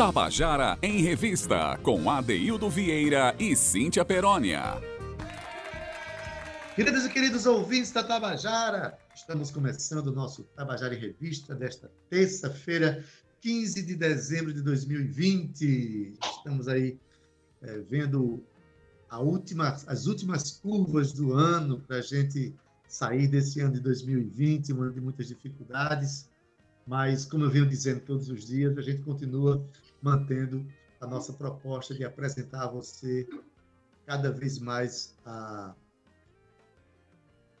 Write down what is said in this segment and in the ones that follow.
Tabajara em Revista, com Adeildo Vieira e Cíntia Perónia. Queridos e queridos ouvintes da Tabajara, estamos começando o nosso Tabajara em Revista desta terça-feira, 15 de dezembro de 2020. Estamos aí é, vendo última, as últimas curvas do ano para a gente sair desse ano de 2020, um ano de muitas dificuldades, mas, como eu venho dizendo todos os dias, a gente continua mantendo a nossa proposta de apresentar a você cada vez mais a,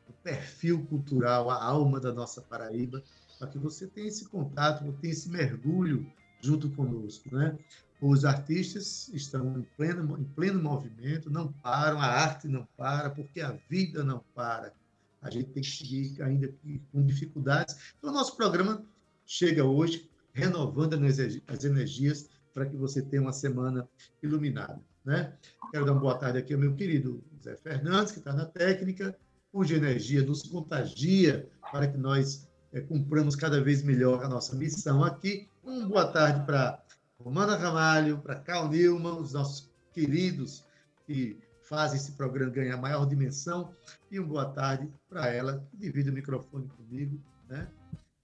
o perfil cultural, a alma da nossa Paraíba, para que você tenha esse contato, tenha esse mergulho junto conosco, né? Os artistas estão em pleno, em pleno movimento, não param, a arte não para, porque a vida não para a gente tem que seguir ainda com dificuldades. Então, o nosso programa chega hoje renovando as energias para que você tenha uma semana iluminada. Né? Quero dar uma boa tarde aqui ao meu querido Zé Fernandes, que está na técnica, cuja energia nos contagia para que nós é, cumpramos cada vez melhor a nossa missão aqui. Uma boa tarde para Romana Ramalho, para Carl Newman, os nossos queridos que fazem esse programa ganhar maior dimensão. E uma boa tarde para ela, que divide o microfone comigo, né?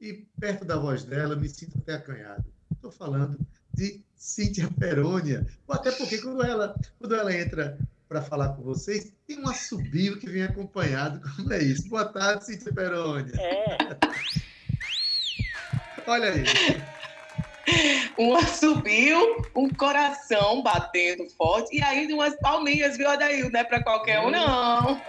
E perto da voz dela, me sinto até acanhado. Estou falando de Cíntia Perônia. Até porque quando ela, quando ela entra para falar com vocês, tem um assobio que vem acompanhado. Como é isso? Boa tarde, Cíntia Perônia. É. Olha aí um assobio, um coração batendo forte e ainda umas palminhas, viu, Adail? Não é para qualquer um, não.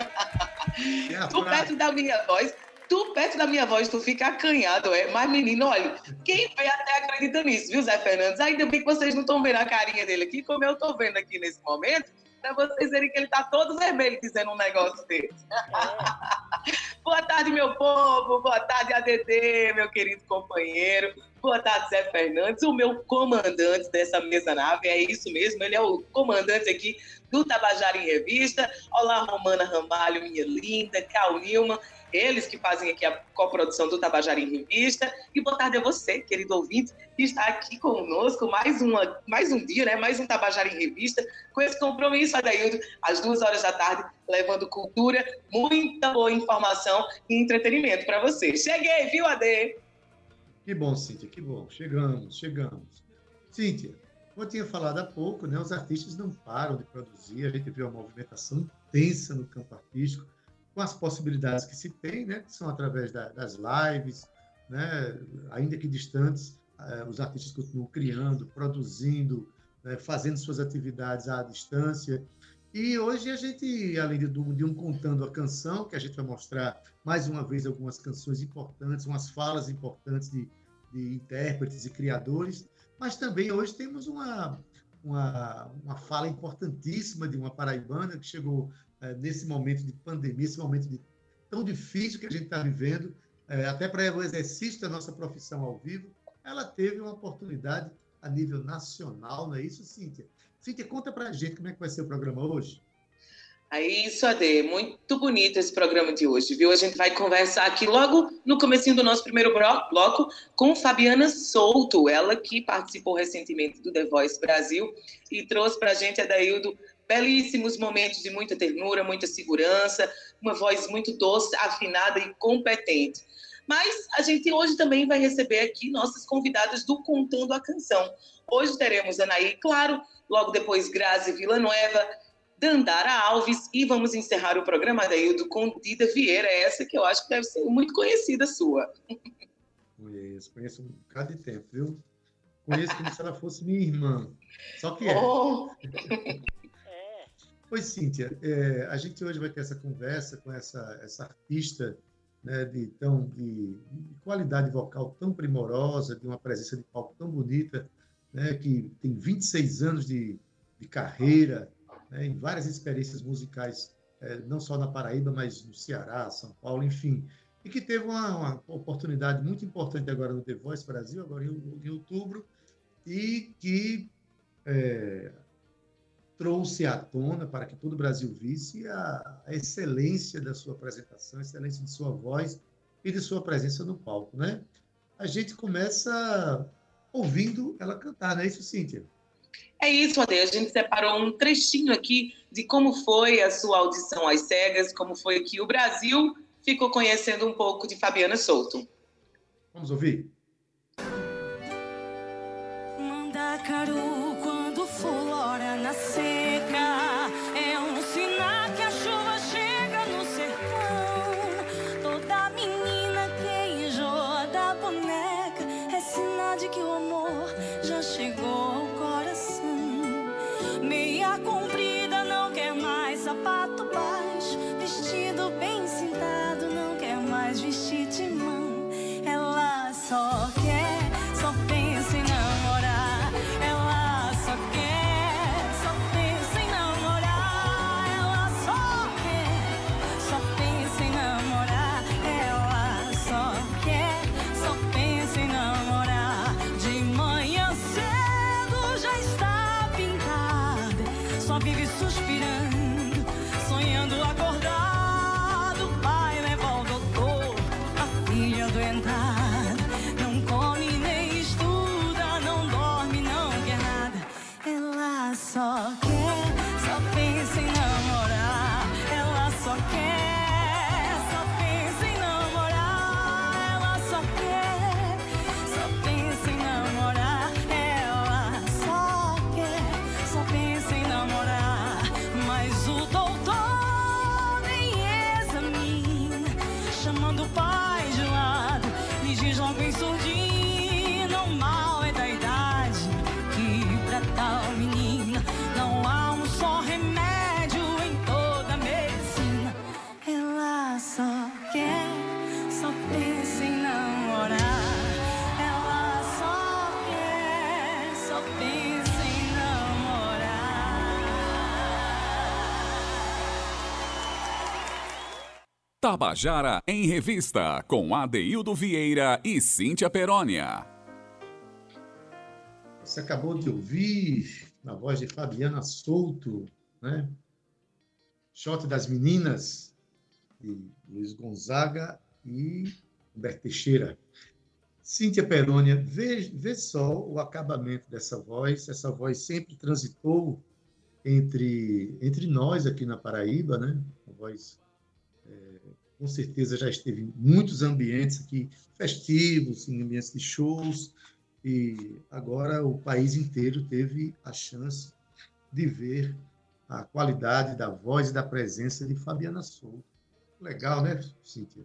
tu perto da minha voz, tu perto da minha voz, tu fica acanhado, é? Mas, menino, olha, quem vê até acredita nisso, viu, Zé Fernandes? Ainda bem que vocês não estão vendo a carinha dele aqui, como eu estou vendo aqui nesse momento, para vocês verem que ele está todo vermelho dizendo um negócio desse. É. Boa tarde, meu povo. Boa tarde, ADD, meu querido companheiro. Boa tarde, Zé Fernandes, o meu comandante dessa mesa nave. É isso mesmo, ele é o comandante aqui do Tabajara em Revista. Olá, Romana Ramalho, minha linda, Cal Nilma eles que fazem aqui a coprodução do Tabajara em Revista. E boa tarde a você, querido ouvinte, que está aqui conosco mais, uma, mais um dia, né? mais um Tabajara em Revista, com esse compromisso, Adaildo, às duas horas da tarde, levando cultura, muita boa informação e entretenimento para você. Cheguei, viu, Ade? Que bom, Cíntia, que bom. Chegamos, chegamos. Cíntia, como eu tinha falado há pouco, né, os artistas não param de produzir, a gente vê uma movimentação intensa no campo artístico, com as possibilidades que se tem, né, que são através da, das lives, né, ainda que distantes, uh, os artistas continuam criando, produzindo, né, fazendo suas atividades à distância. E hoje a gente, além de, de um contando a canção, que a gente vai mostrar mais uma vez algumas canções importantes, umas falas importantes de, de intérpretes e criadores, mas também hoje temos uma, uma, uma fala importantíssima de uma paraibana que chegou é, nesse momento de pandemia, esse momento de, tão difícil que a gente está vivendo, é, até para o exercício da nossa profissão ao vivo, ela teve uma oportunidade a nível nacional, não é isso, Cíntia? Cíntia, conta para a gente como é que vai ser o programa hoje. É isso. Muito bonito esse programa de hoje, viu? A gente vai conversar aqui logo no comecinho do nosso primeiro bloco com Fabiana Souto, ela que participou recentemente do The Voice Brasil e trouxe para a gente, Adaildo, belíssimos momentos de muita ternura, muita segurança, uma voz muito doce, afinada e competente. Mas a gente hoje também vai receber aqui nossas convidadas do Contando a Canção. Hoje teremos Anaí, claro, logo depois Grazi Villanueva, Dandara Alves e vamos encerrar o programa Daildo com Dida Vieira, essa que eu acho que deve ser muito conhecida sua. Conheço, conheço um bocado de tempo, viu? Conheço como se ela fosse minha irmã. Só que é. Oh. Pois, Cíntia, é, a gente hoje vai ter essa conversa com essa, essa artista né, de, tão, de, de, qualidade vocal tão primorosa, de uma presença de palco tão bonita, né, que tem 26 anos de, de carreira, né, em várias experiências musicais, é, não só na Paraíba, mas no Ceará, São Paulo, enfim, e que teve uma, uma oportunidade muito importante agora no The Voice Brasil, agora em, em outubro, e que é, trouxe à tona para que todo o Brasil visse a, a, excelência da sua apresentação, a excelência de sua voz e de sua presença no palco, né? A gente começa ouvindo ela cantar, não é isso, Cíntia? É isso, Ade. A gente separou um trechinho aqui de como foi a sua audição às cegas, como foi que o Brasil ficou conhecendo um pouco de Fabiana Souto. Vamos ouvir? Mandacaru, Tabajara em Revista, com Adeildo Vieira e Cíntia Perónia. Você acabou de ouvir, na voz de Fabiana Souto, né? Shot das Meninas, de Luiz Gonzaga e Humberto Teixeira. Cíntia Perônia, vê, vê só o acabamento dessa voz. Essa voz sempre transitou entre, entre nós aqui na Paraíba, né? A voz, é, com certeza, já esteve em muitos ambientes aqui, festivos, em ambientes de shows, e agora o país inteiro teve a chance de ver a qualidade da voz e da presença de Fabiana Souto. Legal, né, Cíntia?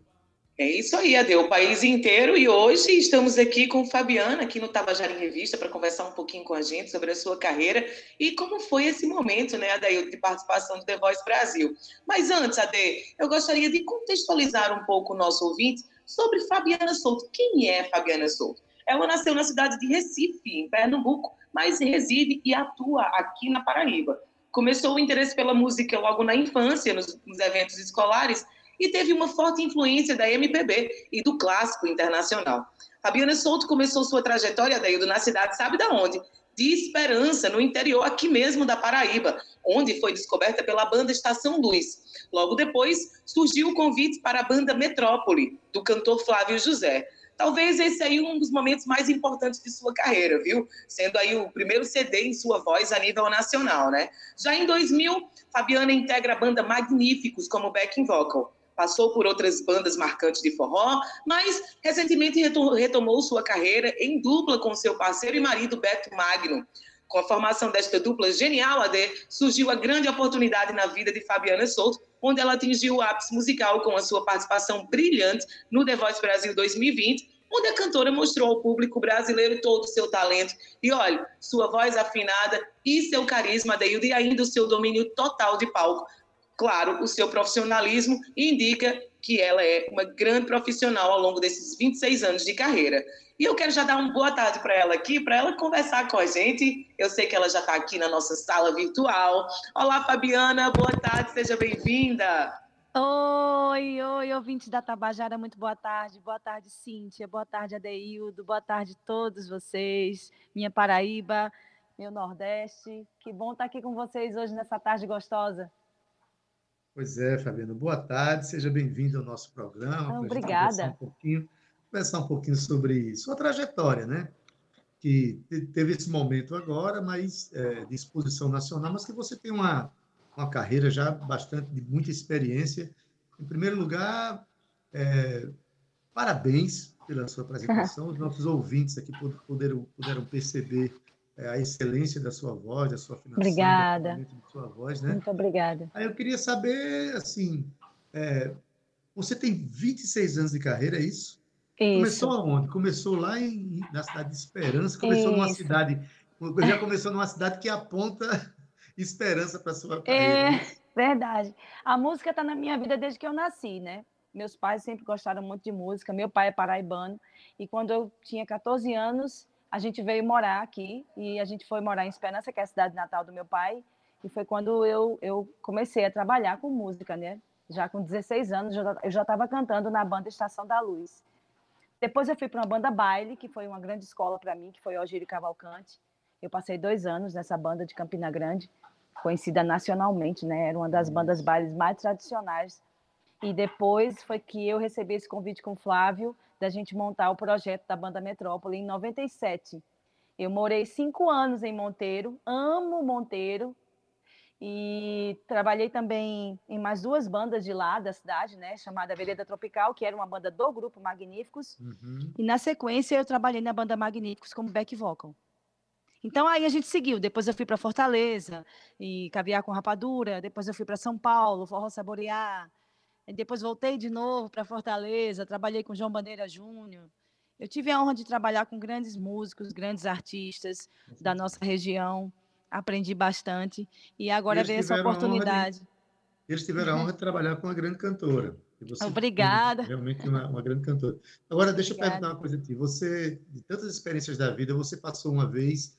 É isso aí, Ade, o país inteiro. E hoje estamos aqui com Fabiana, aqui no Tabajara em Revista, para conversar um pouquinho com a gente sobre a sua carreira e como foi esse momento, né, Adaildo, de participação do The Voice Brasil. Mas antes, Ade, eu gostaria de contextualizar um pouco o nosso ouvinte sobre Fabiana Souto. Quem é Fabiana Souto? Ela nasceu na cidade de Recife, em Pernambuco, mas reside e atua aqui na Paraíba. Começou o interesse pela música logo na infância, nos, nos eventos escolares, e teve uma forte influência da MPB e do clássico internacional. Fabiana Souto começou sua trajetória, Daildo, na cidade, sabe da onde? De Esperança, no interior aqui mesmo da Paraíba, onde foi descoberta pela banda Estação Luz. Logo depois, surgiu o convite para a banda Metrópole, do cantor Flávio José. Talvez esse aí um dos momentos mais importantes de sua carreira, viu? Sendo aí o primeiro CD em sua voz a nível nacional, né? Já em 2000, Fabiana integra a banda Magníficos como backing vocal passou por outras bandas marcantes de forró, mas recentemente retomou sua carreira em dupla com seu parceiro e marido Beto Magno. Com a formação desta dupla genial, AD, surgiu a grande oportunidade na vida de Fabiana Souto, onde ela atingiu o ápice musical com a sua participação brilhante no The Voice Brasil 2020, onde a cantora mostrou ao público brasileiro todo o seu talento. E olha, sua voz afinada e seu carisma, Adeildo, e ainda o seu domínio total de palco claro, o seu profissionalismo indica que ela é uma grande profissional ao longo desses 26 anos de carreira. E eu quero já dar uma boa tarde para ela aqui, para ela conversar com a gente. Eu sei que ela já está aqui na nossa sala virtual. Olá, Fabiana, boa tarde, seja bem-vinda. Oi, oi, ouvinte da Tabajara, muito boa tarde. Boa tarde, Cíntia. Boa tarde, Adeildo. Boa tarde a todos vocês. Minha Paraíba, meu Nordeste. Que bom estar aqui com vocês hoje nessa tarde gostosa. Pois é, Fabiana. Boa tarde, seja bem-vindo ao nosso programa. Obrigada. Conversar um, pouquinho, conversar um pouquinho sobre sua trajetória, né? que teve esse momento agora, mas é, de exposição nacional, mas que você tem uma, uma carreira já bastante de muita experiência. Em primeiro lugar, é, parabéns pela sua apresentação. Os nossos ouvintes aqui puderam, puderam perceber a excelência da sua voz, da sua afinação, obrigada. da sua voz, né? Muito obrigada. Aí eu queria saber, assim, é, você tem 26 anos de carreira, é isso? Isso. Começou aonde? Começou lá em, na cidade de Esperança, começou isso. numa cidade, já começou numa cidade que aponta esperança para sua carreira. É, verdade. A música está na minha vida desde que eu nasci, né? Meus pais sempre gostaram muito de música. Meu pai é paraibano e quando eu tinha 14 anos, a gente veio morar aqui e a gente foi morar em Esperança, que é a cidade natal do meu pai, e foi quando eu, eu comecei a trabalhar com música, né? Já com 16 anos, eu já estava cantando na banda Estação da Luz. Depois eu fui para uma banda baile, que foi uma grande escola para mim, que foi Algírio Cavalcante. Eu passei dois anos nessa banda de Campina Grande, conhecida nacionalmente, né? Era uma das bandas bailes mais tradicionais. E depois foi que eu recebi esse convite com o Flávio da gente montar o projeto da Banda Metrópole em 97. Eu morei cinco anos em Monteiro, amo Monteiro, e trabalhei também em mais duas bandas de lá da cidade, né, chamada Vereda Tropical, que era uma banda do grupo Magníficos. Uhum. E na sequência eu trabalhei na banda Magníficos como back vocal. Então aí a gente seguiu. Depois eu fui para Fortaleza e caviar com rapadura. Depois eu fui para São Paulo, forró saborear. Depois voltei de novo para Fortaleza, trabalhei com João Bandeira Júnior. Eu tive a honra de trabalhar com grandes músicos, grandes artistas da nossa região. Aprendi bastante e agora veio essa oportunidade. De, eles tiveram a honra de trabalhar com uma grande cantora. Obrigada. Realmente uma, uma, grande cantora. Agora, deixa Obrigada. eu perguntar uma coisa aqui. Você, de tantas experiências da vida, você passou uma vez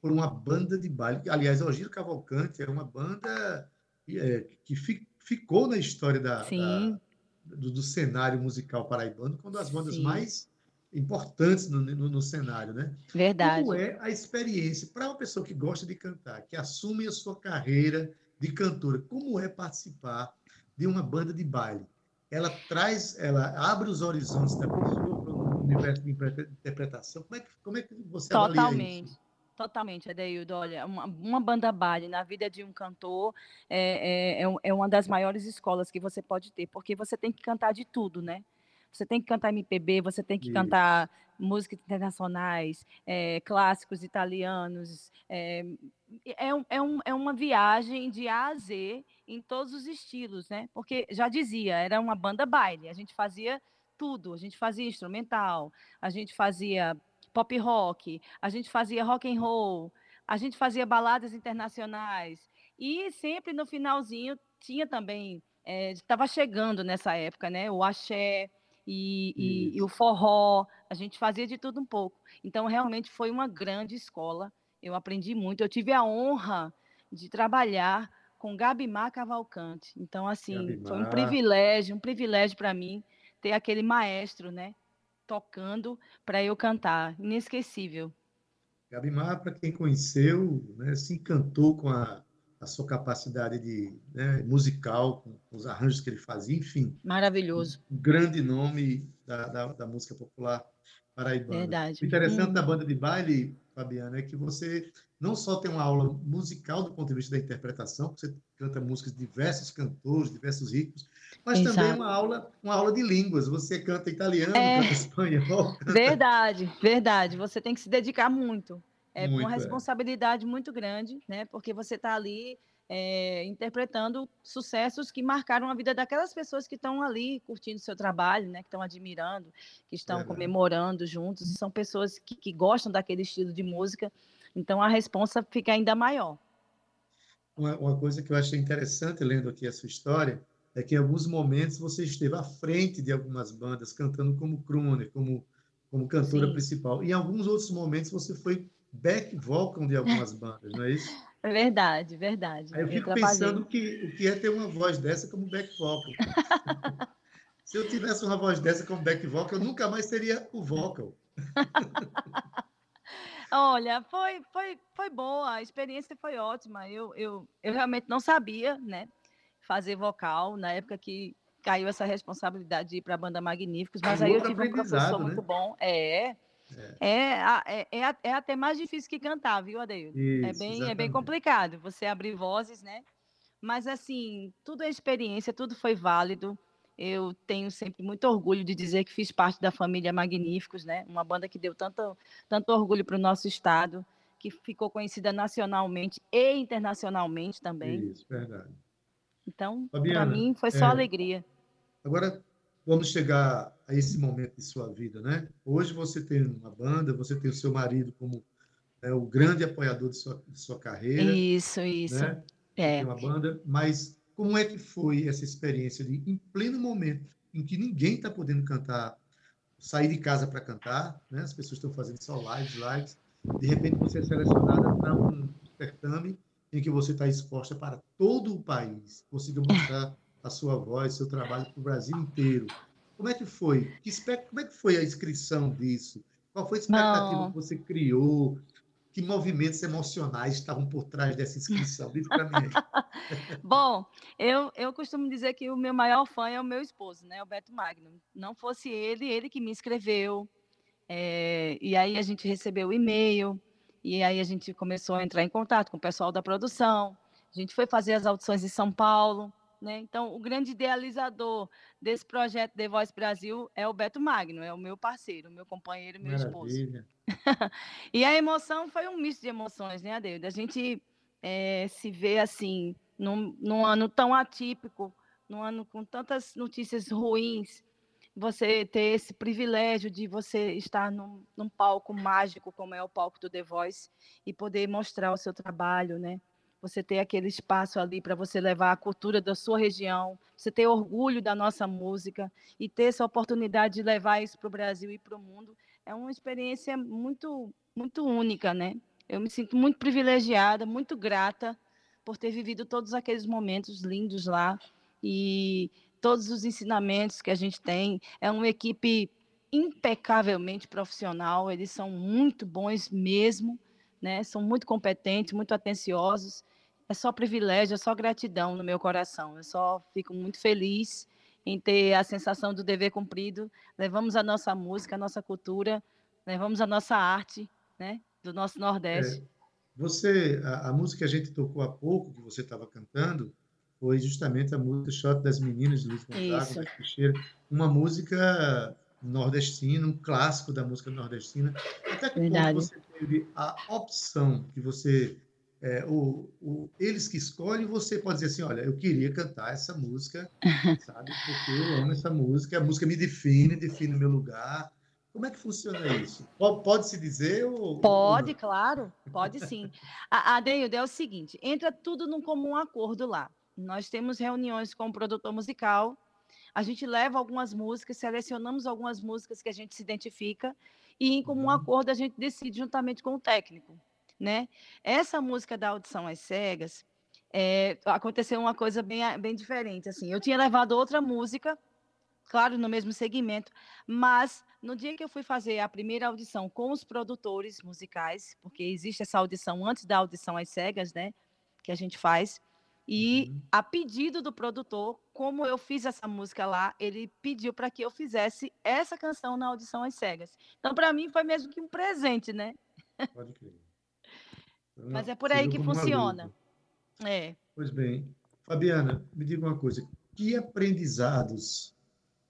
por uma banda de baile. Aliás, o Giro Cavalcante é uma banda é, que ficou na história da, da do, do, cenário musical paraibano, uma das bandas Sim. mais importantes no, no, no, cenário, né? Verdade. Como é a experiência para uma pessoa que gosta de cantar, que assume a sua carreira de cantora, como é participar de uma banda de baile? Ela traz, ela abre os horizontes da pessoa para o universo de interpretação. Como é que, como é que você Totalmente. avalia isso? Totalmente, Adeildo. Olha, uma, uma banda baile na vida de um cantor é, é, é, é uma das maiores escolas que você pode ter, porque você tem que cantar de tudo, né? Você tem que cantar MPB, você tem que Isso. cantar músicas internacionais, é, clássicos italianos. É, é, é, um, é uma viagem de A a Z em todos os estilos, né? Porque já dizia, era uma banda baile, a gente fazia tudo, a gente fazia instrumental, a gente fazia pop rock, a gente fazia rock and roll, a gente fazia baladas internacionais e sempre no finalzinho tinha também estava é, chegando nessa época, né? O axé e, e, e, o forró, a gente fazia de tudo um pouco. Então realmente foi uma grande escola. Eu aprendi muito. Eu tive a honra de trabalhar com Gabimar Cavalcante. Então assim Gabimar. foi um privilégio, um privilégio para mim ter aquele maestro, né? Tocando para eu cantar. Inesquecível. Gabimar, para quem conheceu, né, se encantou com a, a sua capacidade de, né, musical, com, com, os arranjos que ele fazia, enfim. Maravilhoso. Um grande nome da, da, da música popular paraibana. Verdade. O interessante hum. da banda de baile, Fabiana, é que você não só tem uma aula musical do ponto de vista da interpretação, você canta músicas de diversos cantores, diversos ritmos, mas Exato. também uma aula, uma aula de línguas. Você canta italiano, é... canta espanhol. Canta... Verdade, verdade. Você tem que se dedicar muito. É muito, uma é. responsabilidade é. muito grande, né? Porque você está ali é, interpretando sucessos que marcaram a vida daquelas pessoas que estão ali curtindo seu trabalho, né? Que estão admirando, que estão comemorando juntos. E são pessoas que, que gostam daquele estilo de música. Então a responsa fica ainda maior. Uma, uma coisa que eu achei interessante lendo aqui a sua história é que em alguns momentos você esteve à frente de algumas bandas, cantando como crooner, como, como cantora Sim. principal. E em alguns outros momentos você foi back vocal de algumas bandas, não é isso? É verdade, verdade. Aí eu fico pensando que, o que é ter uma voz dessa como back vocal. Se eu tivesse uma voz dessa como back vocal, eu nunca mais seria o vocal. Olha, foi, foi, foi boa, a experiência foi ótima. Eu, eu, eu realmente não sabia, né? fazer vocal, na época que caiu essa responsabilidade de ir para a banda Magníficos, mas aí eu tive um professor né? muito bom. É, É, é, é, é, até mais difícil que cantar, viu, Adeildo? É bem, é bem complicado você abrir vozes, né? Mas, assim, tudo é experiência, tudo foi válido. Eu tenho sempre muito orgulho de dizer que fiz parte da família Magníficos, né? Uma banda que deu tanto, tanto orgulho para o nosso estado, que ficou conhecida nacionalmente e internacionalmente também. Isso, verdade. Então, para mim, foi só é, alegria. Agora, vamos chegar a esse momento de sua vida, né? Hoje você tem uma banda, você tem o seu marido como é, o grande apoiador de sua, de sua carreira. Isso, isso. Né? É. Tem uma banda, mas como é que foi essa experiência de, em pleno momento em que ninguém está podendo cantar, sair de casa para cantar, né? As pessoas estão fazendo só lives, lives. De repente você é selecionada para um certame em que você está exposta para todo o país, consiga mostrar a sua voz, seu trabalho para o Brasil inteiro. Como é que foi? Que, como é que foi a inscrição disso? Qual foi a expectativa Não. que você criou? Que movimentos emocionais estavam por trás dessa inscrição? Diz para mim. Bom, eu, eu costumo dizer que o meu maior fã é o meu esposo, né, o Beto Magno. Não fosse ele, ele que me inscreveu. É, e aí a gente recebeu o e-mail, e aí a gente começou a entrar em contato com o pessoal da produção. A gente foi fazer as audições em São Paulo. Né? Então, o grande idealizador desse projeto The Voice Brasil é o Beto Magno, é o meu parceiro, meu companheiro, meu Maravilha. esposo. e a emoção foi um misto de emoções, né, Adeildo? A gente é, se vê assim, num, num ano tão atípico, num ano com tantas notícias ruins, você ter esse privilégio de você estar num, num, palco mágico como é o palco do The Voice e poder mostrar o seu trabalho, né? Você ter aquele espaço ali para você levar a cultura da sua região, você ter orgulho da nossa música e ter essa oportunidade de levar isso para o Brasil e para o mundo é uma experiência muito muito única, né? Eu me sinto muito privilegiada, muito grata por ter vivido todos aqueles momentos lindos lá e todos os ensinamentos que a gente tem. É uma equipe impecavelmente profissional, eles são muito bons mesmo, né? São muito competentes, muito atenciosos. É só privilégio, é só gratidão no meu coração. Eu só fico muito feliz em ter a sensação do dever cumprido. Levamos a nossa música, a nossa cultura, levamos a nossa arte, né? Do nosso Nordeste. É, você, a, a música que a gente tocou há pouco, que você estava cantando, foi justamente a música Shot das Meninas, de Luiz Gonzaga, uma música nordestina, um clássico da música nordestina. Até que Verdade. ponto você teve a opção que você é, o, o, eles que escolhem, você pode dizer assim, olha, eu queria cantar essa música, sabe? Porque eu amo essa música, a música me define, define o meu lugar. Como é que funciona isso? Pode se dizer ou... Pode, ou claro, pode sim. a, a Deildo, é o seguinte, entra tudo num comum acordo lá. Nós temos reuniões com o produtor musical, a gente leva algumas músicas, selecionamos algumas músicas que a gente se identifica e em comum uhum. acordo a gente decide juntamente com o técnico, né? Essa música da audição às cegas é, aconteceu uma coisa bem, bem diferente, assim. Eu tinha levado outra música, claro, no mesmo segmento, mas no dia que eu fui fazer a primeira audição com os produtores musicais, porque existe essa audição antes da audição às cegas, né? Que a gente faz. E uhum. a pedido do produtor, como eu fiz essa música lá, ele pediu para que eu fizesse essa canção na audição às cegas. Então, para mim, foi mesmo que um presente, né? Pode crer. Então, Mas é por aí que funciona. É. Pois bem. Fabiana, me diga uma coisa. Que aprendizados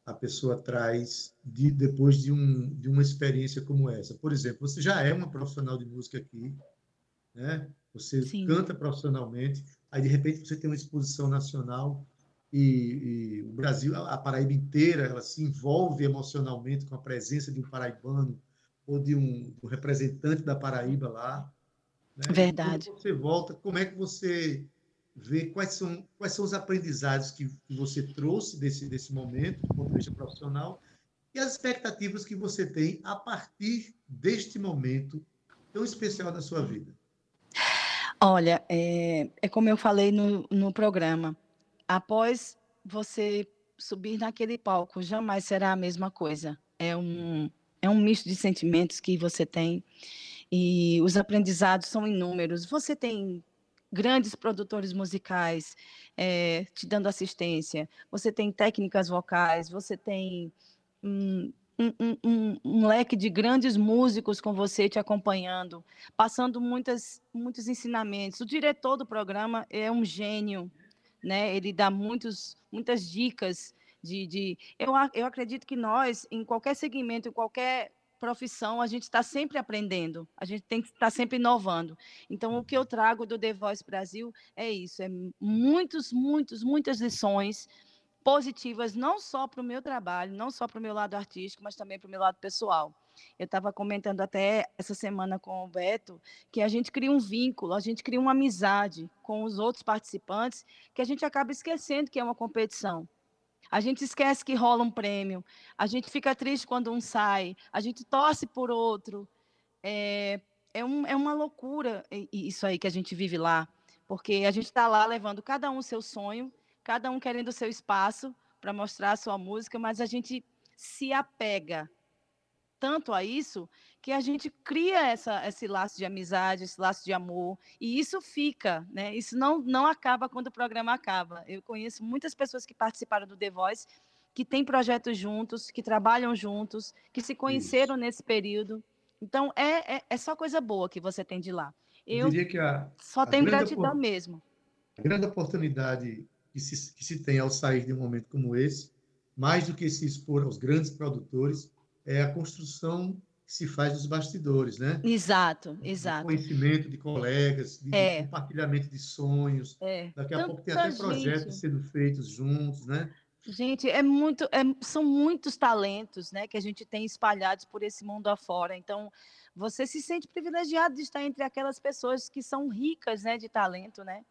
a pessoa traz de, depois de, um, de uma experiência como essa? Por exemplo, você já é uma profissional de música aqui, né? Você Sim. canta profissionalmente aí de repente você tem uma exposição nacional e, e, o Brasil, a Paraíba inteira, ela se envolve emocionalmente com a presença de um paraibano ou de um, um representante da Paraíba lá. Né? Verdade. Você volta, como é que você vê quais são, quais são os aprendizados que, que você trouxe desse, desse momento, do ponto de vista profissional, e as expectativas que você tem a partir deste momento tão especial da sua vida? Olha, é, é como eu falei no, no programa. Após você subir naquele palco, jamais será a mesma coisa. É um, é um misto de sentimentos que você tem e os aprendizados são inúmeros. Você tem grandes produtores musicais é, te dando assistência, você tem técnicas vocais, você tem hum, um, um, leque de grandes músicos com você te acompanhando, passando muitas, muitos ensinamentos. O diretor do programa é um gênio, né? Ele dá muitos, muitas dicas de, de... Eu, eu acredito que nós, em qualquer segmento, em qualquer profissão, a gente está sempre aprendendo, a gente tem que estar tá sempre inovando. Então, o que eu trago do The Voice Brasil é isso, é muitos, muitos, muitas lições, positivas, não só para o meu trabalho, não só para o meu lado artístico, mas também para o meu lado pessoal. Eu estava comentando até essa semana com o Beto que a gente cria um vínculo, a gente cria uma amizade com os outros participantes que a gente acaba esquecendo que é uma competição. A gente esquece que rola um prêmio, a gente fica triste quando um sai, a gente torce por outro. É, é, um, é uma loucura isso aí que a gente vive lá, porque a gente está lá levando cada um seu sonho cada um querendo o seu espaço para mostrar a sua música, mas a gente se apega tanto a isso que a gente cria essa, esse laço de amizade, esse laço de amor, e isso fica, né? Isso não, não acaba quando o programa acaba. Eu conheço muitas pessoas que participaram do The Voice, que têm projetos juntos, que trabalham juntos, que se conheceram isso. nesse período. Então, é, é, é, só coisa boa que você tem de lá. Eu, Eu diria que a, só a tenho gratidão mesmo. A grande oportunidade que se, que se tem ao sair de um momento como esse, mais do que se expor aos grandes produtores, é a construção que se faz dos bastidores, né? Exato, exato. conhecimento de colegas, de, é. de compartilhamento de sonhos. É. Daqui a Tanta pouco tem até projetos gente. sendo feitos juntos, né? Gente, é muito, é, são muitos talentos, né, que a gente tem espalhados por esse mundo afora. Então, você se sente privilegiado de estar entre aquelas pessoas que são ricas, né, de talento, né?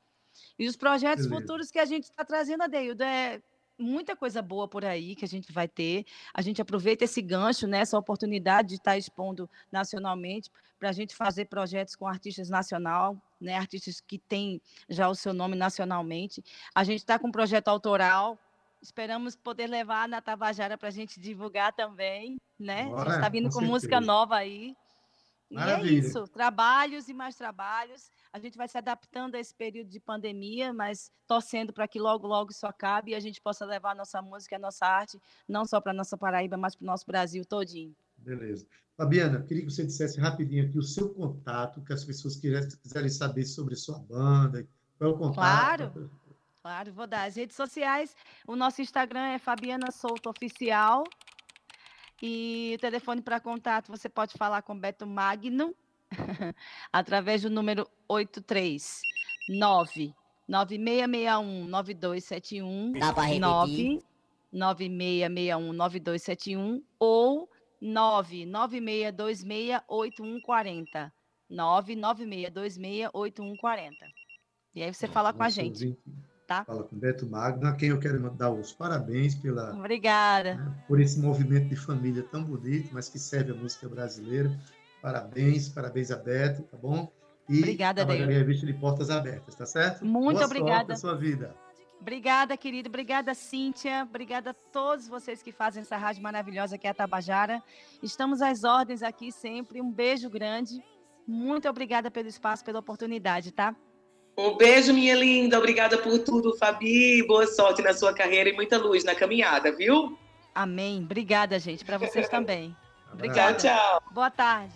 E os projetos Beleza. futuros que a gente está trazendo, Adeildo, é muita coisa boa por aí que a gente vai ter. A gente aproveita esse gancho, né, essa oportunidade de estar tá expondo nacionalmente para a gente fazer projetos com artistas nacional, né, artistas que têm já o seu nome nacionalmente. A gente está com um projeto autoral. Esperamos poder levar na Tabajara para a gente divulgar também, né? Bora, a gente está vindo com, com música nova aí. Maravilha. E é isso, trabalhos e mais trabalhos. A gente vai se adaptando a esse período de pandemia, mas torcendo para que logo, logo isso acabe e a gente possa levar a nossa música, a nossa arte, não só para a nossa Paraíba, mas para o nosso Brasil todinho. Beleza. Fabiana, queria que você dissesse rapidinho aqui o seu contato, que as pessoas quiserem saber sobre sua banda, qual é o contato. Claro, claro, vou dar. As redes sociais, o nosso Instagram é Fabiana Souto Oficial, e o telefone para contato, você pode falar com Beto Magno através do número 839 9661 9271 Dá para repetir? 9661 9271 ou 99626 8140. 99626 8140. E aí você fala com a gente tá? Fala com Beto Magno, a quem eu quero dar os parabéns pela, Obrigada. Né, por esse movimento de família tão bonito, mas que serve a música brasileira. Parabéns, parabéns a Beto, tá bom? E obrigada, a Revista de Portas Abertas, tá certo? Muito Boa obrigada. sua vida. Obrigada, querido. Obrigada, Cíntia. Obrigada a todos vocês que fazem essa rádio maravilhosa que é a Tabajara. Estamos às ordens aqui sempre. Um beijo grande. Muito obrigada pelo espaço, pela oportunidade, tá? Um beijo, minha linda. Obrigada por tudo, Fabi. Boa sorte na sua carreira e muita luz na caminhada, viu? Amém. Obrigada, gente. Para vocês também. Obrigada. Tchau, tchau. Boa tarde.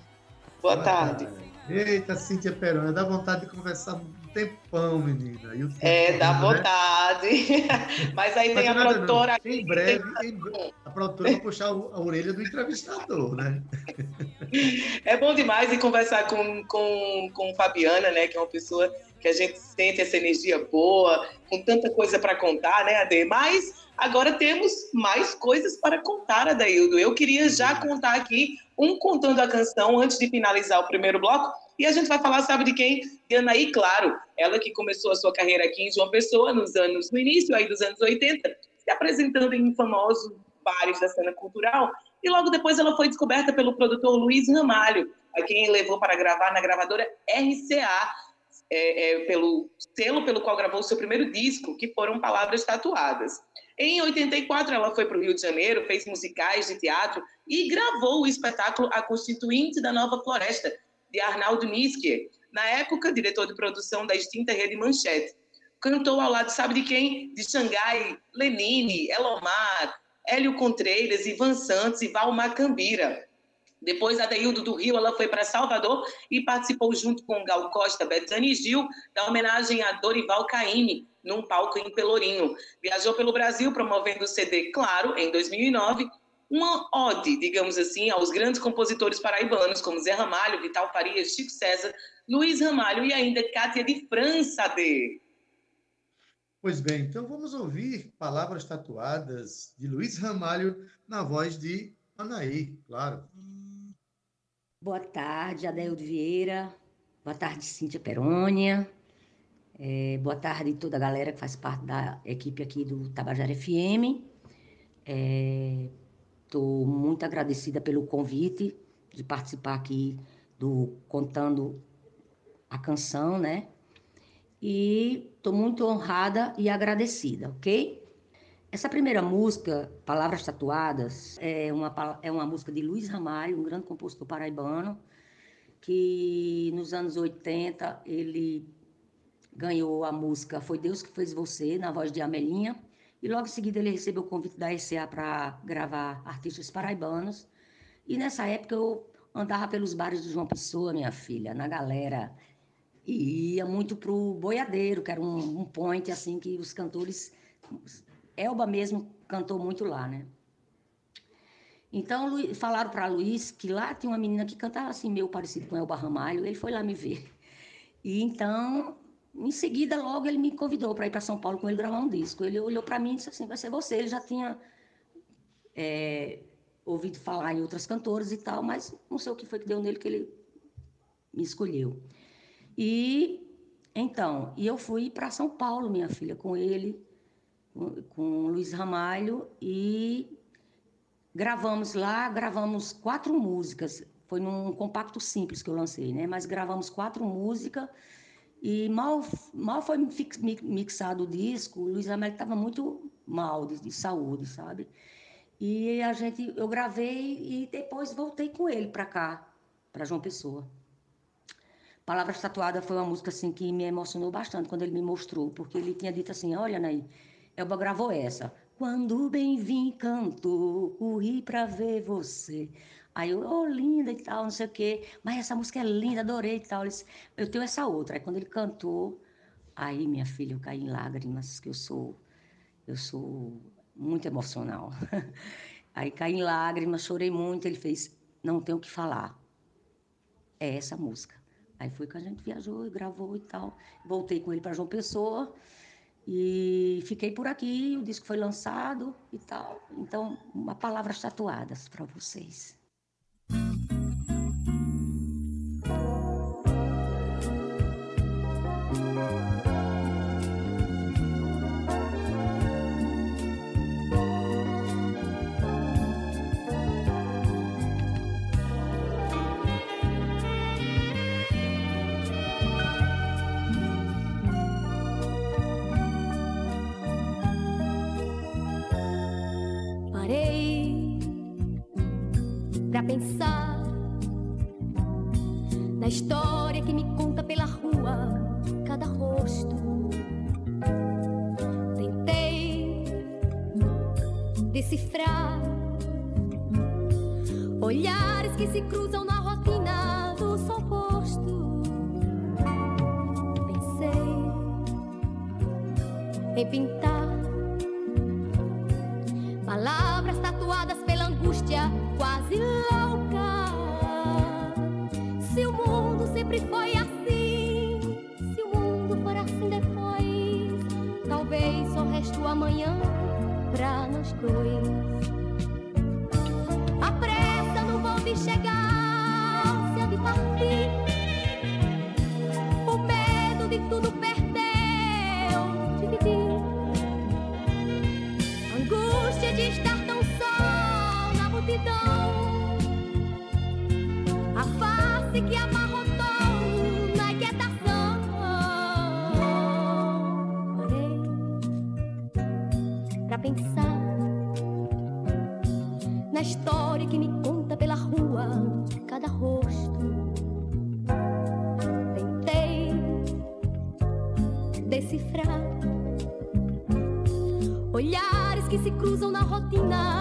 Boa, Boa tarde. tarde. Eita, Cíntia Perona, dá vontade de conversar um tempão, menina. é, dá né? vontade. Mas aí tem a produtora aqui. Em breve, tem... a produtora vai puxar a orelha do entrevistador, né? É bom demais e conversar com, com, com Fabiana, né? Que é uma pessoa que a gente sente essa energia boa, com tanta coisa para contar, né, Ade? Mas agora temos mais coisas para contar, Adaildo. Eu queria já contar aqui um contando a canção antes de finalizar o primeiro bloco. E a gente vai falar, sabe de quem? De Anaí Claro. Ela que começou a sua carreira aqui em João Pessoa nos anos, no início aí dos anos 80, se apresentando em famosos bares da cena cultural. E logo depois ela foi descoberta pelo produtor Luiz Ramalho, a quem levou para gravar na gravadora RCA, é, é, pelo selo pelo qual gravou o seu primeiro disco, que foram Palavras Tatuadas. Em 84, ela foi para o Rio de Janeiro, fez musicais de teatro e gravou o espetáculo A Constituinte da Nova Floresta, de Arnaldo Niskier, na época, diretor de produção da extinta Rede Manchete. Cantou ao lado, sabe de quem? De Xangai, Lenine, Elomar, Hélio Contreiras, Ivan Santos e Val Macambira. Depois, a Deildo do Rio, ela foi para Salvador e participou junto com Gal Costa, e Gil, da homenagem a Dorival Caymmi, num palco em Pelourinho. Viajou pelo Brasil promovendo o CD Claro, em 2009, uma ode, digamos assim, aos grandes compositores paraibanos, como Zé Ramalho, Vital Farias, Chico César, Luiz Ramalho e ainda Cátia de França de. Pois bem, então vamos ouvir palavras tatuadas de Luiz Ramalho na voz de Anaí, claro. Boa tarde, Adeldo Vieira. Boa tarde, Cíntia Perônia. É, boa tarde toda a galera que faz parte da equipe aqui do Tabajara FM. Estou é, muito agradecida pelo convite de participar aqui do Contando a Canção, né? E estou muito honrada e agradecida, ok? Essa primeira música, Palavras Tatuadas, é uma, é uma música de Luiz Ramalho, um grande compositor paraibano, que nos anos 80 ele ganhou a música Foi Deus que Fez Você, na voz de Amelinha, e logo em seguida ele recebeu o convite da SA para gravar artistas paraibanos. E nessa época eu andava pelos bares de João Pessoa, minha filha, na galera, e ia muito pro Boiadeiro, que era um, um point assim que os cantores Elba mesmo cantou muito lá, né? Então, falaram para Luiz que lá tinha uma menina que cantava assim, meio parecido com Elba Ramalho. Ele foi lá me ver. E então, em seguida, logo ele me convidou para ir para São Paulo com ele gravar um disco. Ele olhou para mim e disse assim: vai ser você. Ele já tinha é, ouvido falar em outras cantoras e tal, mas não sei o que foi que deu nele que ele me escolheu. E então, e eu fui para São Paulo, minha filha, com ele com, o Luiz Ramalho e gravamos lá, gravamos quatro músicas. Foi num compacto simples que eu lancei, né? Mas gravamos quatro músicas e mal, mal foi mixado o disco, o Luiz Ramalho estava muito mal de, de, saúde, sabe? E a gente, eu gravei e depois voltei com ele para cá, para João Pessoa. Palavras Tatuadas foi uma música assim que me emocionou bastante quando ele me mostrou, porque ele tinha dito assim: "Olha, Naí, Elba gravou essa. Quando bem vim cantou, corri pra ver você. Aí eu, oh, linda e tal, não sei o quê. Mas essa música é linda, adorei e tal. Eu tenho essa outra. Aí quando ele cantou, aí, minha filha, eu caí em lágrimas, que eu sou, eu sou muito emocional. Aí caí em lágrimas, chorei muito. Ele fez, não tenho o que falar. É essa música. Aí foi que a gente viajou e gravou e tal. Voltei com ele para João Pessoa. E fiquei por aqui, o disco foi lançado e tal. Então, uma palavras tatuadas para vocês. Pintar na história que me conta pela rua cada rosto. Tentei decifrar olhares que se cruzam na rotina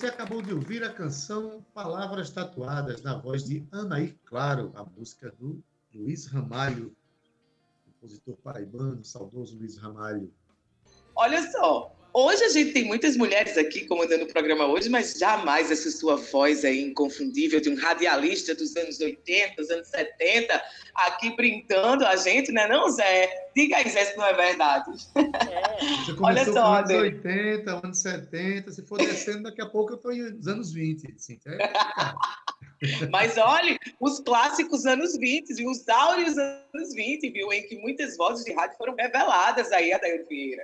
Você acabou de ouvir a canção Palavras Tatuadas, na voz de Anaí Claro, a música do Luiz Ramalho, compositor paraibano, saudoso Luiz Ramalho. Olha só, hoje a gente tem muitas mulheres aqui comandando o programa hoje, mas jamais essa sua voz aí inconfundível de um radialista dos anos 80, dos anos 70, aqui brindando a gente, né não, Zé? Diga aí, Zé, se não é verdade. Você começou Olha só, com anos Ade. 80, anos 70, se for descendo, daqui a pouco eu estou nos anos 20. Assim, é complicado. Mas olhe, os clássicos anos 20 e os áureos anos 20, viu? Em que muitas vozes de rádio foram reveladas aí, Adair Vieira.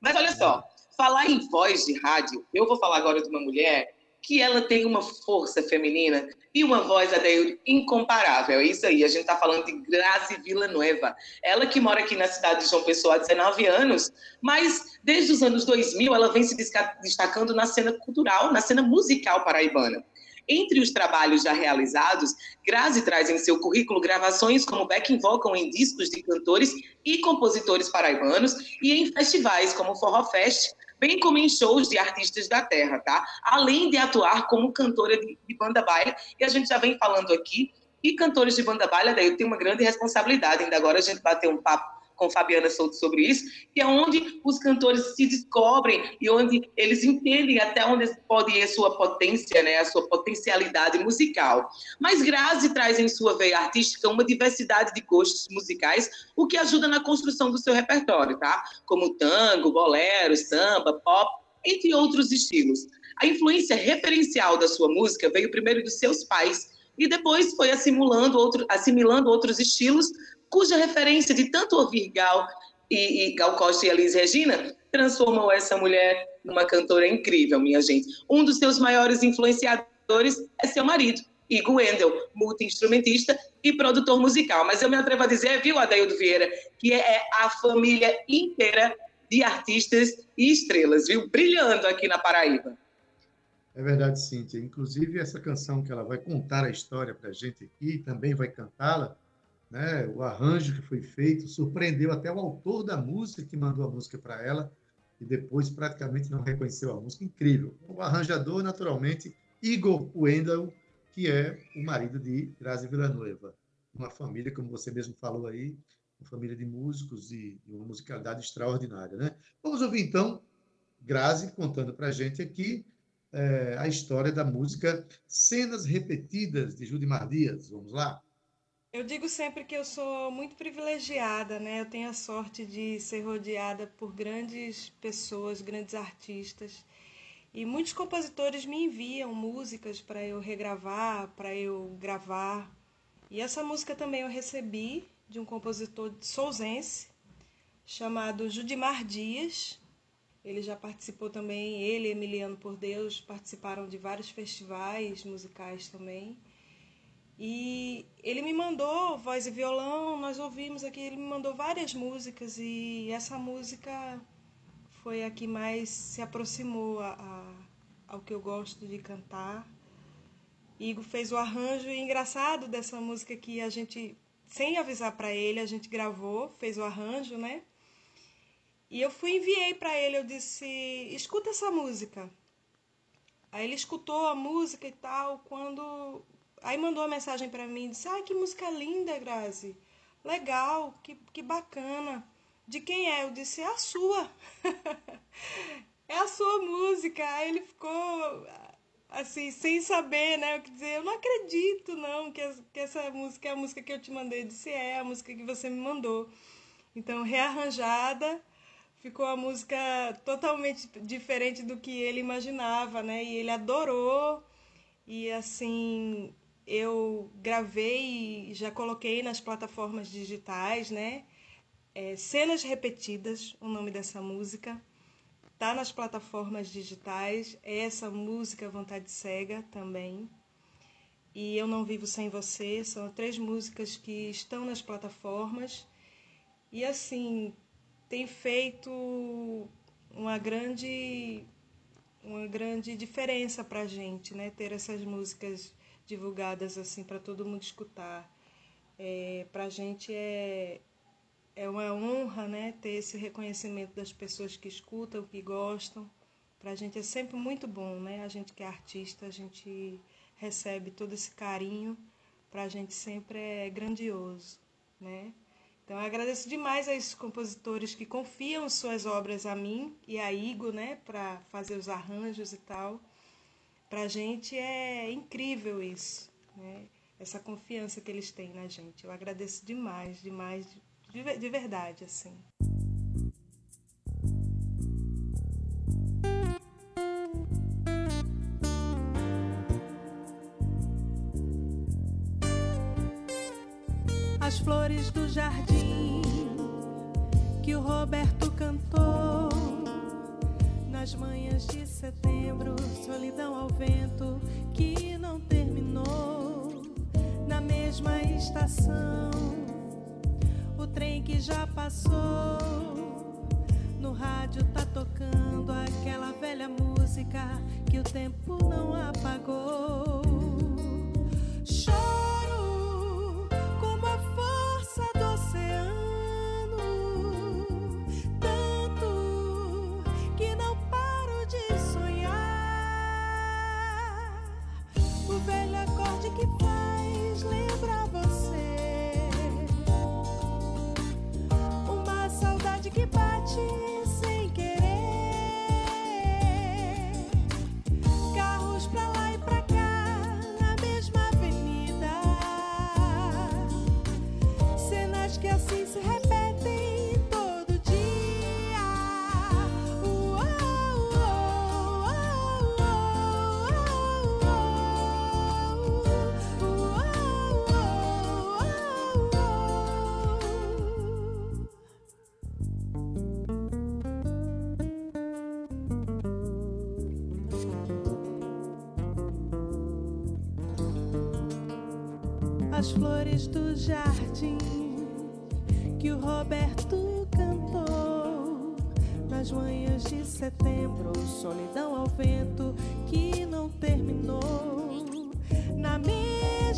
Mas olha só, falar em voz de rádio, eu vou falar agora de uma mulher que ela tem uma força feminina e uma voz, Adair, incomparável. É isso aí, a gente está falando de Grazi Villanueva. Ela que mora aqui na cidade de João Pessoa há 19 anos, mas desde os anos 2000 ela vem se destacando na cena cultural, na cena musical paraibana. Entre os trabalhos já realizados, Grazi traz em seu currículo gravações como backing vocal em discos de cantores e compositores paraibanos e em festivais como Forró Fest, bem como em shows de artistas da terra, tá? Além de atuar como cantora de, de banda baile, e a gente já vem falando aqui, e cantores de banda baile, daí eu tenho uma grande responsabilidade, ainda agora a gente bateu um papo com Fabiana Souto sobre isso, que é onde os cantores se descobrem e onde eles entendem até onde pode ir a sua potência, né, a sua potencialidade musical. Mas Grazi traz em sua veia artística uma diversidade de gostos musicais, o que ajuda na construção do seu repertório, tá? Como tango, bolero, samba, pop, entre outros estilos. A influência referencial da sua música veio primeiro dos seus pais e depois foi assimilando, outro, assimilando outros estilos, cuja referência de tanto ouvir Gal e, e Gal Costa e Elis Regina transformou essa mulher numa cantora incrível, minha gente. Um dos seus maiores influenciadores é seu marido, Igor Wendel, multi-instrumentista e produtor musical. Mas eu me atrevo a dizer, viu, Adaildo Vieira, que é a família inteira de artistas e estrelas, viu? Brilhando aqui na Paraíba. É verdade, Cíntia. Inclusive, essa canção que ela vai contar a história para a gente aqui, e também vai cantá-la, né? o arranjo que foi feito surpreendeu até o autor da música que mandou a música para ela e depois praticamente não reconheceu a música. Incrível. O arranjador, naturalmente, Igor Wendel, que é o marido de Grazi Villanueva. Uma família, como você mesmo falou aí, uma família de músicos e uma musicalidade extraordinária. Né? Vamos ouvir, então, Grazi contando para a gente aqui é, a história da música Cenas Repetidas, de Judimar Dias. Vamos lá? Eu digo sempre que eu sou muito privilegiada, né? Eu tenho a sorte de ser rodeada por grandes pessoas, grandes artistas. E muitos compositores me enviam músicas para eu regravar, para eu gravar. E essa música também eu recebi de um compositor souzense chamado Judimar Dias. Ele já participou também, ele e Emiliano por Deus participaram de vários festivais musicais também. E ele me mandou voz e violão, nós ouvimos aqui, ele me mandou várias músicas e essa música foi a que mais se aproximou a, a, ao que eu gosto de cantar. Igor fez o arranjo e engraçado dessa música que a gente, sem avisar para ele, a gente gravou, fez o arranjo, né? E eu fui enviei para ele, eu disse: "Escuta essa música". Aí ele escutou a música e tal, quando Aí mandou uma mensagem para mim, disse: "Ah, que música linda, Grazi". legal, que, que bacana. De quem é? Eu disse, é a sua. é a sua música. Aí ele ficou assim, sem saber, né, o que dizer. Eu não acredito, não, que, que essa música é a música que eu te mandei. Eu disse, é a música que você me mandou. Então, rearranjada, ficou a música totalmente diferente do que ele imaginava, né? E ele adorou. E assim, eu gravei e já coloquei nas plataformas digitais, né? É, Cenas Repetidas, o nome dessa música. Tá nas plataformas digitais. É essa música Vontade Cega também. E Eu Não Vivo Sem Você. São três músicas que estão nas plataformas. E assim, tem feito uma grande uma grande diferença para a gente, né? Ter essas músicas divulgadas assim para todo mundo escutar. É, para a gente é, é uma honra, né? Ter esse reconhecimento das pessoas que escutam, que gostam. Para a gente é sempre muito bom, né? A gente que é artista, a gente recebe todo esse carinho. Para a gente sempre é grandioso, né? Então, eu agradeço demais a esses compositores que confiam suas obras a mim e a Igor, né, para fazer os arranjos e tal. Para a gente é incrível isso, né? Essa confiança que eles têm na gente. Eu agradeço demais, demais, de, de verdade, assim. As flores do jardim que o Roberto cantou nas manhãs de setembro, solidão ao vento que não terminou na mesma estação. O trem que já passou no rádio tá tocando aquela velha música que o tempo não apagou.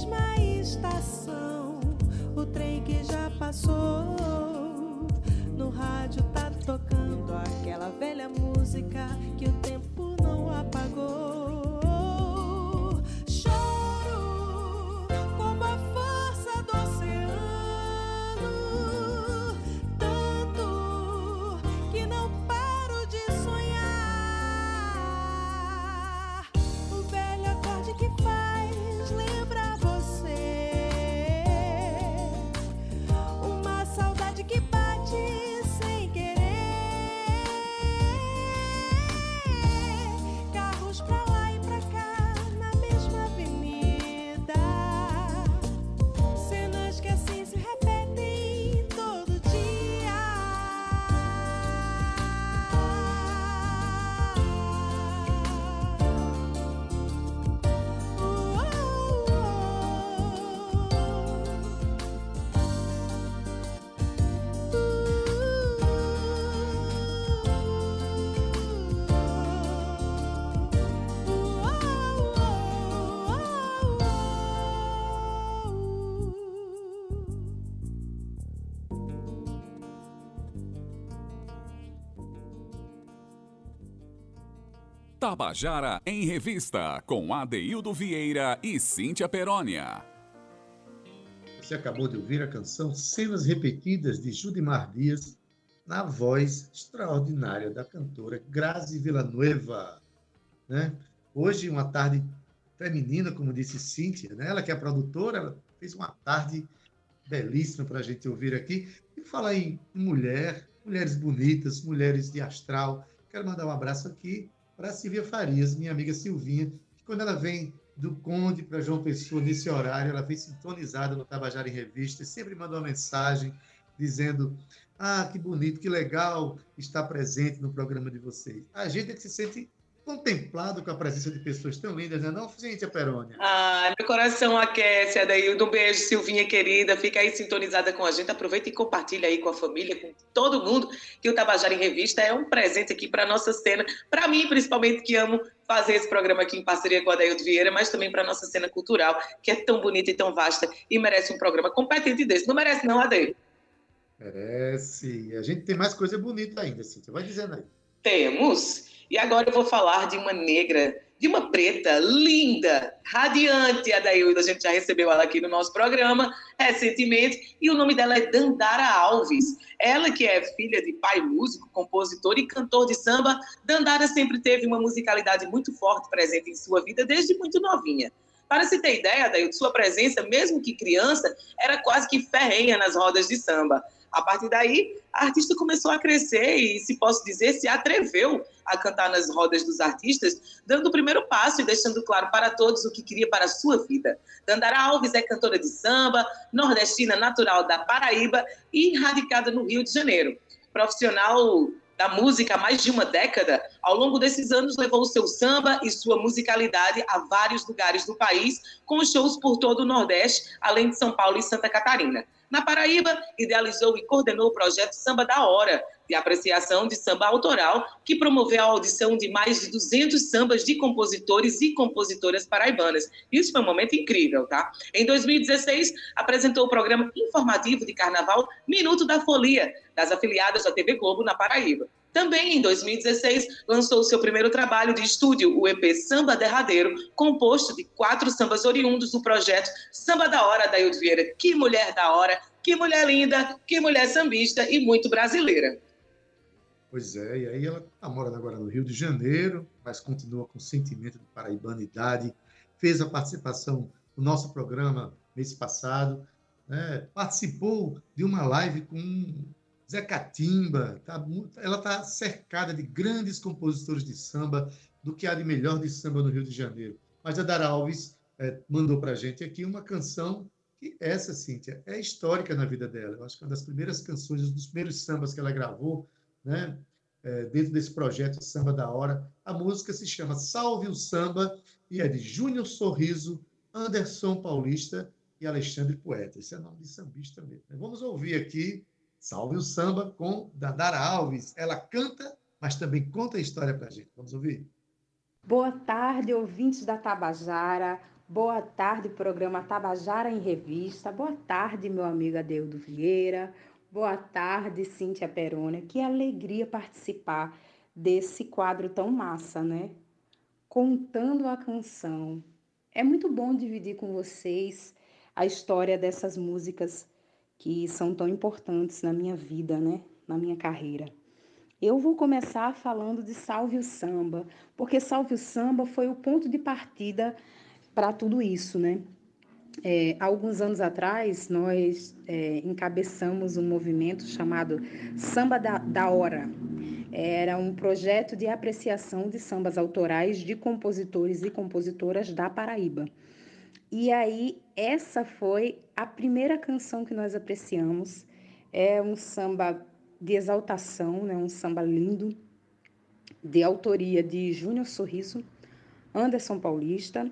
Mesma estação, o trem que já passou no rádio tá tocando aquela velha música que o tempo não apagou. Tabajara em Revista, com Adeildo Vieira e Cíntia Perónia. Você acabou de ouvir a canção Cenas Repetidas de Judimar Dias, na voz extraordinária da cantora Grazi Villanueva. Né? Hoje, uma tarde feminina, como disse Cíntia, né? ela que é produtora, ela fez uma tarde belíssima para a gente ouvir aqui. E falar em mulher, mulheres bonitas, mulheres de astral. Quero mandar um abraço aqui para Silvia Farias, minha amiga Silvinha, que quando ela vem do Conde para João Pessoa nesse horário, ela vem sintonizada no Tabajara em Revista sempre manda uma mensagem dizendo: Ah, que bonito, que legal estar presente no programa de vocês. A gente é que se sente contemplado com a presença de pessoas tão lindas, né? Não, gente, a Perônia. Ah, meu coração aquece, Adaildo. Um beijo, Silvinha querida. Fica aí sintonizada com a gente. Aproveita e compartilha aí com a família, com todo mundo, que o Tabajara em Revista é um presente aqui para nossa cena. Para mim, principalmente, que amo fazer esse programa aqui em parceria com a Adaildo Vieira, mas também para nossa cena cultural, que é tão bonita e tão vasta e merece um programa competente desse. Não merece não, Adaildo? Merece. A gente tem mais coisa bonita ainda, Cíntia. Vai dizendo aí. Temos. E agora eu vou falar de uma negra, de uma preta linda, radiante, a Dailda. A gente já recebeu ela aqui no nosso programa recentemente. E o nome dela é Dandara Alves. Ela que é filha de pai músico, compositor e cantor de samba, Dandara sempre teve uma musicalidade muito forte presente em sua vida desde muito novinha. Para se ter ideia, Dailda, sua presença, mesmo que criança, era quase que ferrenha nas rodas de samba. A partir daí, a artista começou a crescer e, se posso dizer, se atreveu a cantar nas rodas dos artistas, dando o primeiro passo e deixando claro para todos o que queria para a sua vida. Dandara Alves é cantora de samba, nordestina natural da Paraíba e radicada no Rio de Janeiro. Profissional da música há mais de uma década, ao longo desses anos levou seu samba e sua musicalidade a vários lugares do país, com shows por todo o Nordeste, além de São Paulo e Santa Catarina. Na Paraíba, idealizou e coordenou o projeto Samba da Hora, de apreciação de samba autoral, que promoveu a audição de mais de 200 sambas de compositores e compositoras paraibanas. Isso foi um momento incrível, tá? Em 2016, apresentou o programa informativo de carnaval Minuto da Folia, das afiliadas da TV Globo na Paraíba. Também em 2016, lançou seu primeiro trabalho de estúdio, o EP Samba Derradeiro, composto de quatro sambas oriundos do projeto Samba da Hora da Ildo Vieira. Que mulher da hora, que mulher linda, que mulher sambista e muito brasileira. Pois é, e aí ela está morando agora no Rio de Janeiro, mas continua com sentimento de paraibanidade, fez a participação no nosso programa mês passado, né? participou de uma live com Zé Catimba, tá, ela está cercada de grandes compositores de samba, do que há de melhor de samba no Rio de Janeiro. Mas a Dara Alves é, mandou para a gente aqui uma canção que essa, Cíntia, é histórica na vida dela. Eu acho que é uma das primeiras canções, um dos primeiros sambas que ela gravou, né? É, dentro desse projeto Samba da Hora. A música se chama Salve o Samba e é de Júnior Sorriso, Anderson Paulista e Alexandre Poeta. Esse é o nome de sambista mesmo. Vamos ouvir aqui Salve o Samba com Dandara Alves. Ela canta, mas também conta a história para a gente. Vamos ouvir? Boa tarde, ouvintes da Tabajara. Boa tarde, programa Tabajara em Revista. Boa tarde, meu amigo Adeudo Vieira. Boa tarde, Cíntia Perona. Que alegria participar desse quadro tão massa, né? Contando a canção. É muito bom dividir com vocês a história dessas músicas que são tão importantes na minha vida, né? Na minha carreira. Eu vou começar falando de Salve o Samba, porque Salve o Samba foi o ponto de partida para tudo isso, né? É, alguns anos atrás, nós é, encabeçamos um movimento chamado Samba da, da Hora. Era um projeto de apreciação de sambas autorais de compositores e compositoras da Paraíba. E aí, essa foi a primeira canção que nós apreciamos. É um samba de exaltação, né? um samba lindo, de autoria de Júnior Sorriso, Anderson Paulista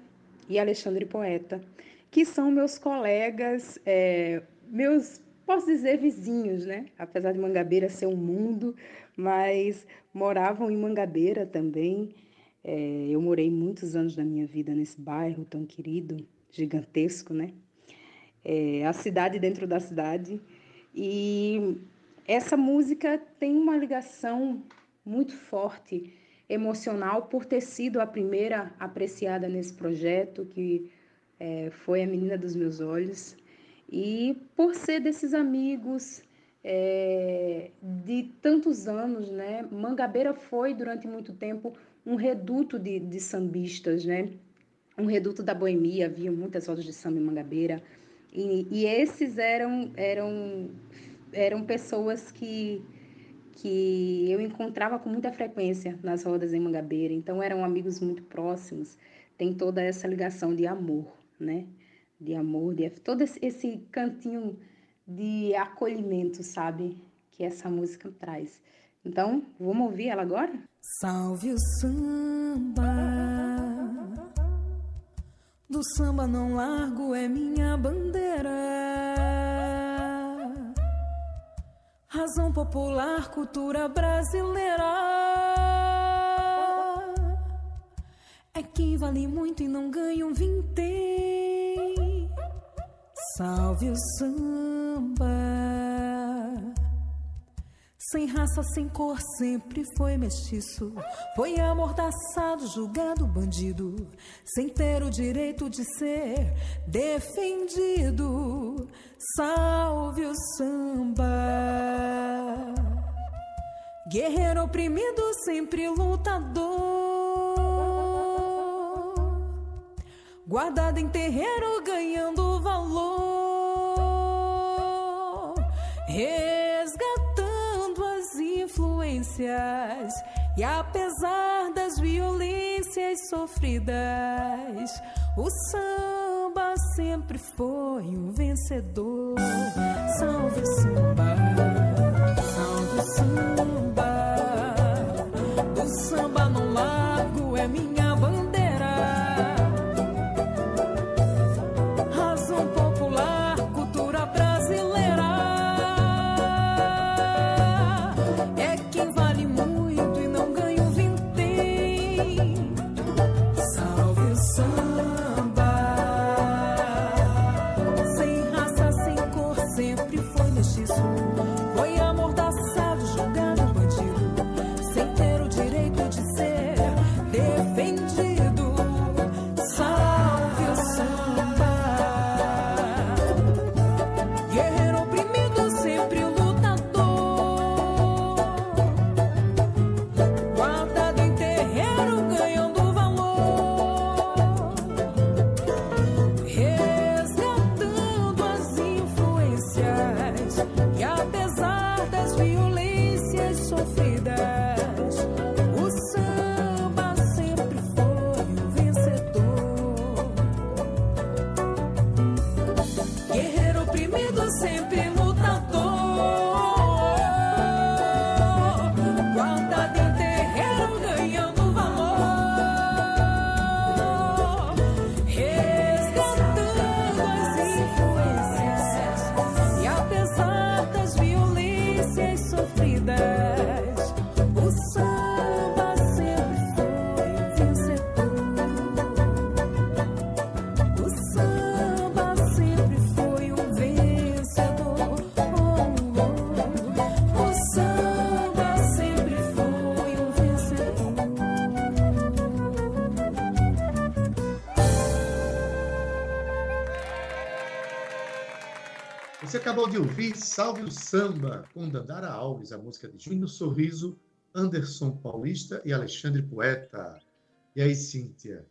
e Alexandre Poeta, que são meus colegas, é, meus, posso dizer, vizinhos, né? Apesar de Mangabeira ser um mundo, mas moravam em Mangabeira também. É, eu morei muitos anos da minha vida nesse bairro tão querido gigantesco, né? É, a cidade dentro da cidade. E essa música tem uma ligação muito forte emocional por ter sido a primeira apreciada nesse projeto, que é, foi a Menina dos Meus Olhos. E por ser desses amigos é, de tantos anos, né? Mangabeira foi durante muito tempo um reduto de, de sambistas, né? Um reduto da boemia, havia muitas rodas de samba em Mangabeira. E, e esses eram, eram, eram pessoas que, que eu encontrava com muita frequência nas rodas em Mangabeira. Então eram amigos muito próximos. Tem toda essa ligação de amor, né? De amor, de todo esse cantinho de acolhimento, sabe? Que essa música traz. Então, vamos ouvir ela agora? Salve o samba. Do samba não largo é minha bandeira. Razão popular, cultura brasileira. É quem vale muito e não ganha um vintém. Salve o samba. Sem raça, sem cor, sempre foi mestiço. Foi amordaçado, julgado bandido. Sem ter o direito de ser defendido. Salve o samba. Guerreiro oprimido, sempre lutador. Guardado em terreiro, ganhando valor. As influências. E apesar das violências sofridas, o samba sempre foi um vencedor. Salve o samba, salve o samba. O samba no lago é minha acabou de ouvir Salve o Samba, com Dandara Alves, a música de Júnior Sorriso, Anderson Paulista e Alexandre Poeta. E aí, Cíntia?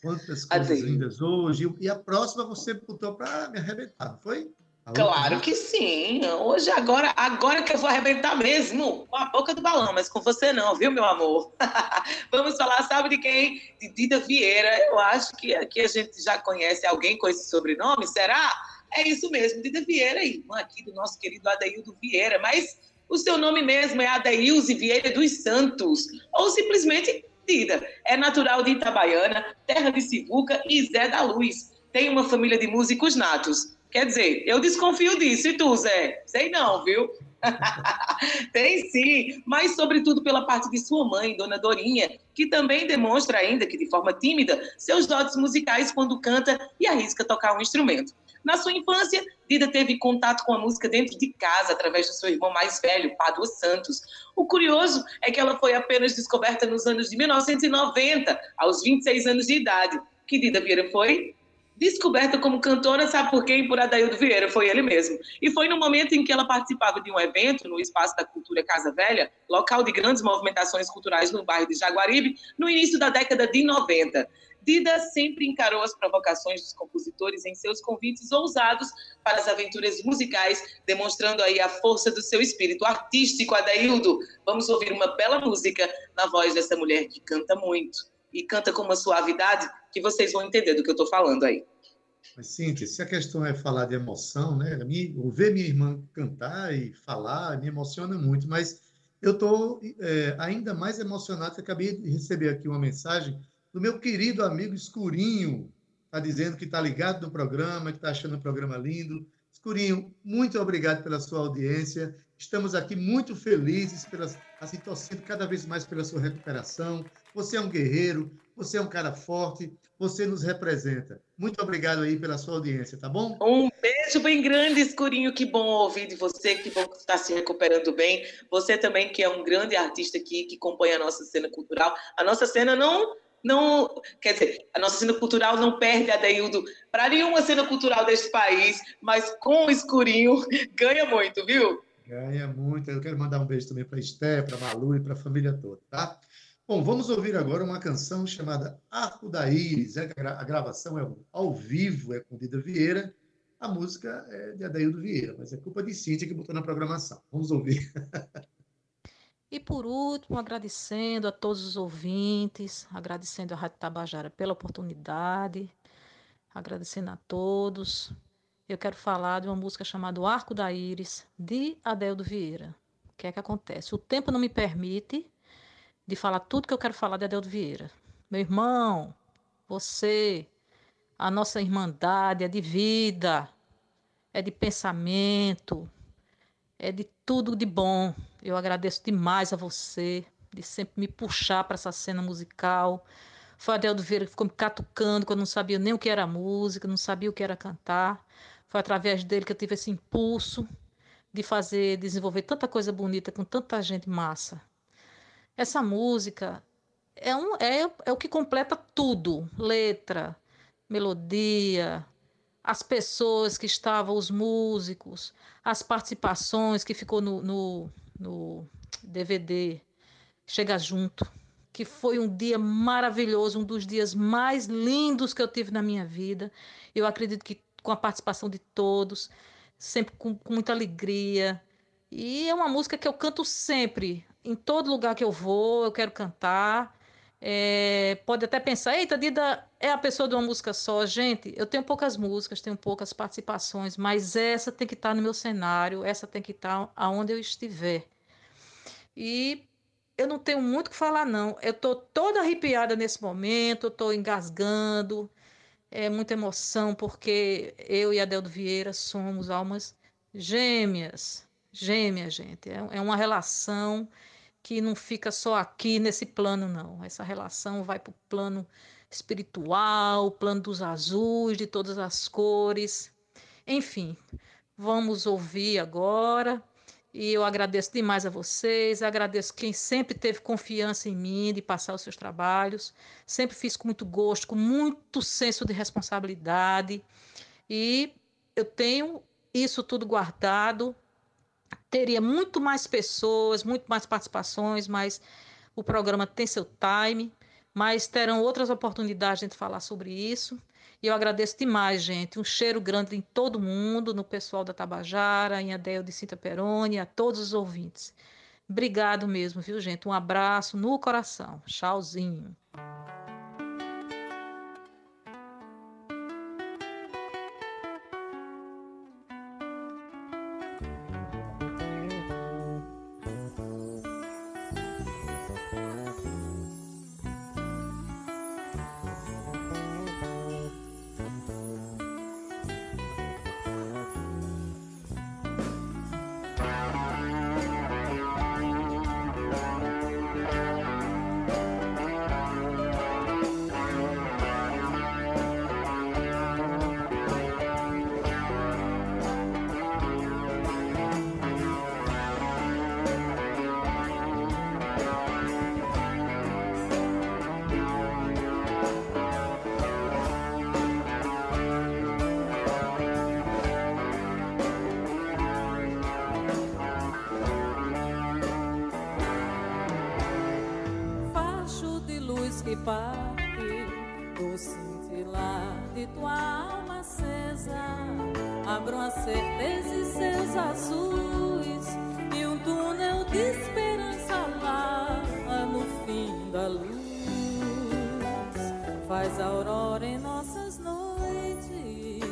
Quantas coisas Adei. lindas hoje. E a próxima você botou para me arrebentar, não foi? Claro que sim. Hoje, agora, agora que eu vou arrebentar mesmo, com a boca do balão, mas com você não, viu, meu amor? Vamos falar, sabe de quem? De Dida Vieira. Eu acho que aqui a gente já conhece alguém com esse sobrenome, será? É isso mesmo, Dida Vieira, irmã aqui do nosso querido Adeildo Vieira, mas o seu nome mesmo é Adeilze Vieira dos Santos, ou simplesmente Dida. É natural de Itabaiana, terra de Sivuca e Zé da Luz. Tem uma família de músicos natos. Quer dizer, eu desconfio disso. E tu, Zé? Sei não, viu? Tem sim, mas sobretudo pela parte de sua mãe, Dona Dorinha, que também demonstra ainda que de forma tímida seus dotes musicais quando canta e arrisca tocar um instrumento. Na sua infância, Dida teve contato com a música dentro de casa através do seu irmão mais velho, Pádua Santos. O curioso é que ela foi apenas descoberta nos anos de 1990, aos 26 anos de idade. Que Dida Vieira foi? descoberta como cantora, sabe por quem? Por Adaildo Vieira, foi ele mesmo. E foi no momento em que ela participava de um evento no Espaço da Cultura Casa Velha, local de grandes movimentações culturais no bairro de Jaguaribe, no início da década de 90. Dida sempre encarou as provocações dos compositores em seus convites ousados para as aventuras musicais, demonstrando aí a força do seu espírito artístico, Adaildo. Vamos ouvir uma bela música na voz dessa mulher que canta muito e canta com uma suavidade que vocês vão entender do que eu estou falando aí. Mas, Cíntia, se a questão é falar de emoção, né? ver minha irmã cantar e falar me emociona muito, mas eu estou é, ainda mais emocionado que acabei de receber aqui uma mensagem do meu querido amigo Escurinho, está dizendo que está ligado no programa, que está achando o programa lindo. Escurinho, muito obrigado pela sua audiência. Estamos aqui muito felizes, pelas, assim, torcendo cada vez mais pela sua recuperação. Você é um guerreiro, você é um cara forte, você nos representa. Muito obrigado aí pela sua audiência, tá bom? Um beijo bem grande, Escurinho. Que bom ouvir de você, que bom que está se recuperando bem. Você também, que é um grande artista aqui, que acompanha a nossa cena cultural. A nossa cena não não, quer dizer, a nossa cena cultural não perde a Deildo para nenhuma cena cultural deste país, mas com o escurinho ganha muito, viu? Ganha muito. Eu quero mandar um beijo também para Esté, para Malu e para a família toda, tá? Bom, vamos ouvir agora uma canção chamada Arco da Íris. É a gravação é ao vivo, é com Dida Vieira. A música é de Adaildo Vieira, mas é culpa de Cíntia que botou na programação. Vamos ouvir. E por último, agradecendo a todos os ouvintes, agradecendo a Rádio Tabajara pela oportunidade, agradecendo a todos. Eu quero falar de uma música chamada O Arco da Íris, de Adeldo Vieira. O que é que acontece? O tempo não me permite de falar tudo que eu quero falar de Adeldo Vieira. Meu irmão, você, a nossa irmandade é de vida, é de pensamento, é de tudo de bom. Eu agradeço demais a você de sempre me puxar para essa cena musical. Foi Adeldo Vieira que ficou me catucando quando não sabia nem o que era música, não sabia o que era cantar. Foi através dele que eu tive esse impulso de fazer, desenvolver tanta coisa bonita com tanta gente massa. Essa música é, um, é, é o que completa tudo: letra, melodia, as pessoas que estavam, os músicos, as participações que ficou no, no, no DVD Chega Junto, que foi um dia maravilhoso, um dos dias mais lindos que eu tive na minha vida. Eu acredito que com a participação de todos, sempre com, com muita alegria. E é uma música que eu canto sempre, em todo lugar que eu vou, eu quero cantar. É, pode até pensar, eita, Dida é a pessoa de uma música só. Gente, eu tenho poucas músicas, tenho poucas participações, mas essa tem que estar no meu cenário, essa tem que estar aonde eu estiver. E eu não tenho muito o que falar, não. Eu estou toda arrepiada nesse momento, estou engasgando, é muita emoção, porque eu e a Deldo Vieira somos almas gêmeas. Gêmeas, gente. É, é uma relação que não fica só aqui nesse plano, não. Essa relação vai para o plano espiritual, o plano dos azuis, de todas as cores. Enfim, vamos ouvir agora. E eu agradeço demais a vocês, agradeço quem sempre teve confiança em mim de passar os seus trabalhos. Sempre fiz com muito gosto, com muito senso de responsabilidade. E eu tenho isso tudo guardado teria muito mais pessoas, muito mais participações, mas o programa tem seu time, mas terão outras oportunidades de falar sobre isso. E eu agradeço demais, gente. Um cheiro grande em todo mundo, no pessoal da Tabajara, em Adel de Cinta Peroni, a todos os ouvintes. Obrigado mesmo, viu, gente? Um abraço no coração. Tchauzinho. Parte do cintilar de tua alma acesa. Abram a certeza e seus azuis e um túnel de esperança lá no fim da luz. Faz aurora em nossas noites,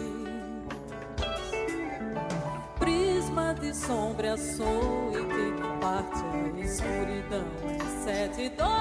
prisma de sombra açoite, parte a escuridão em sete dores,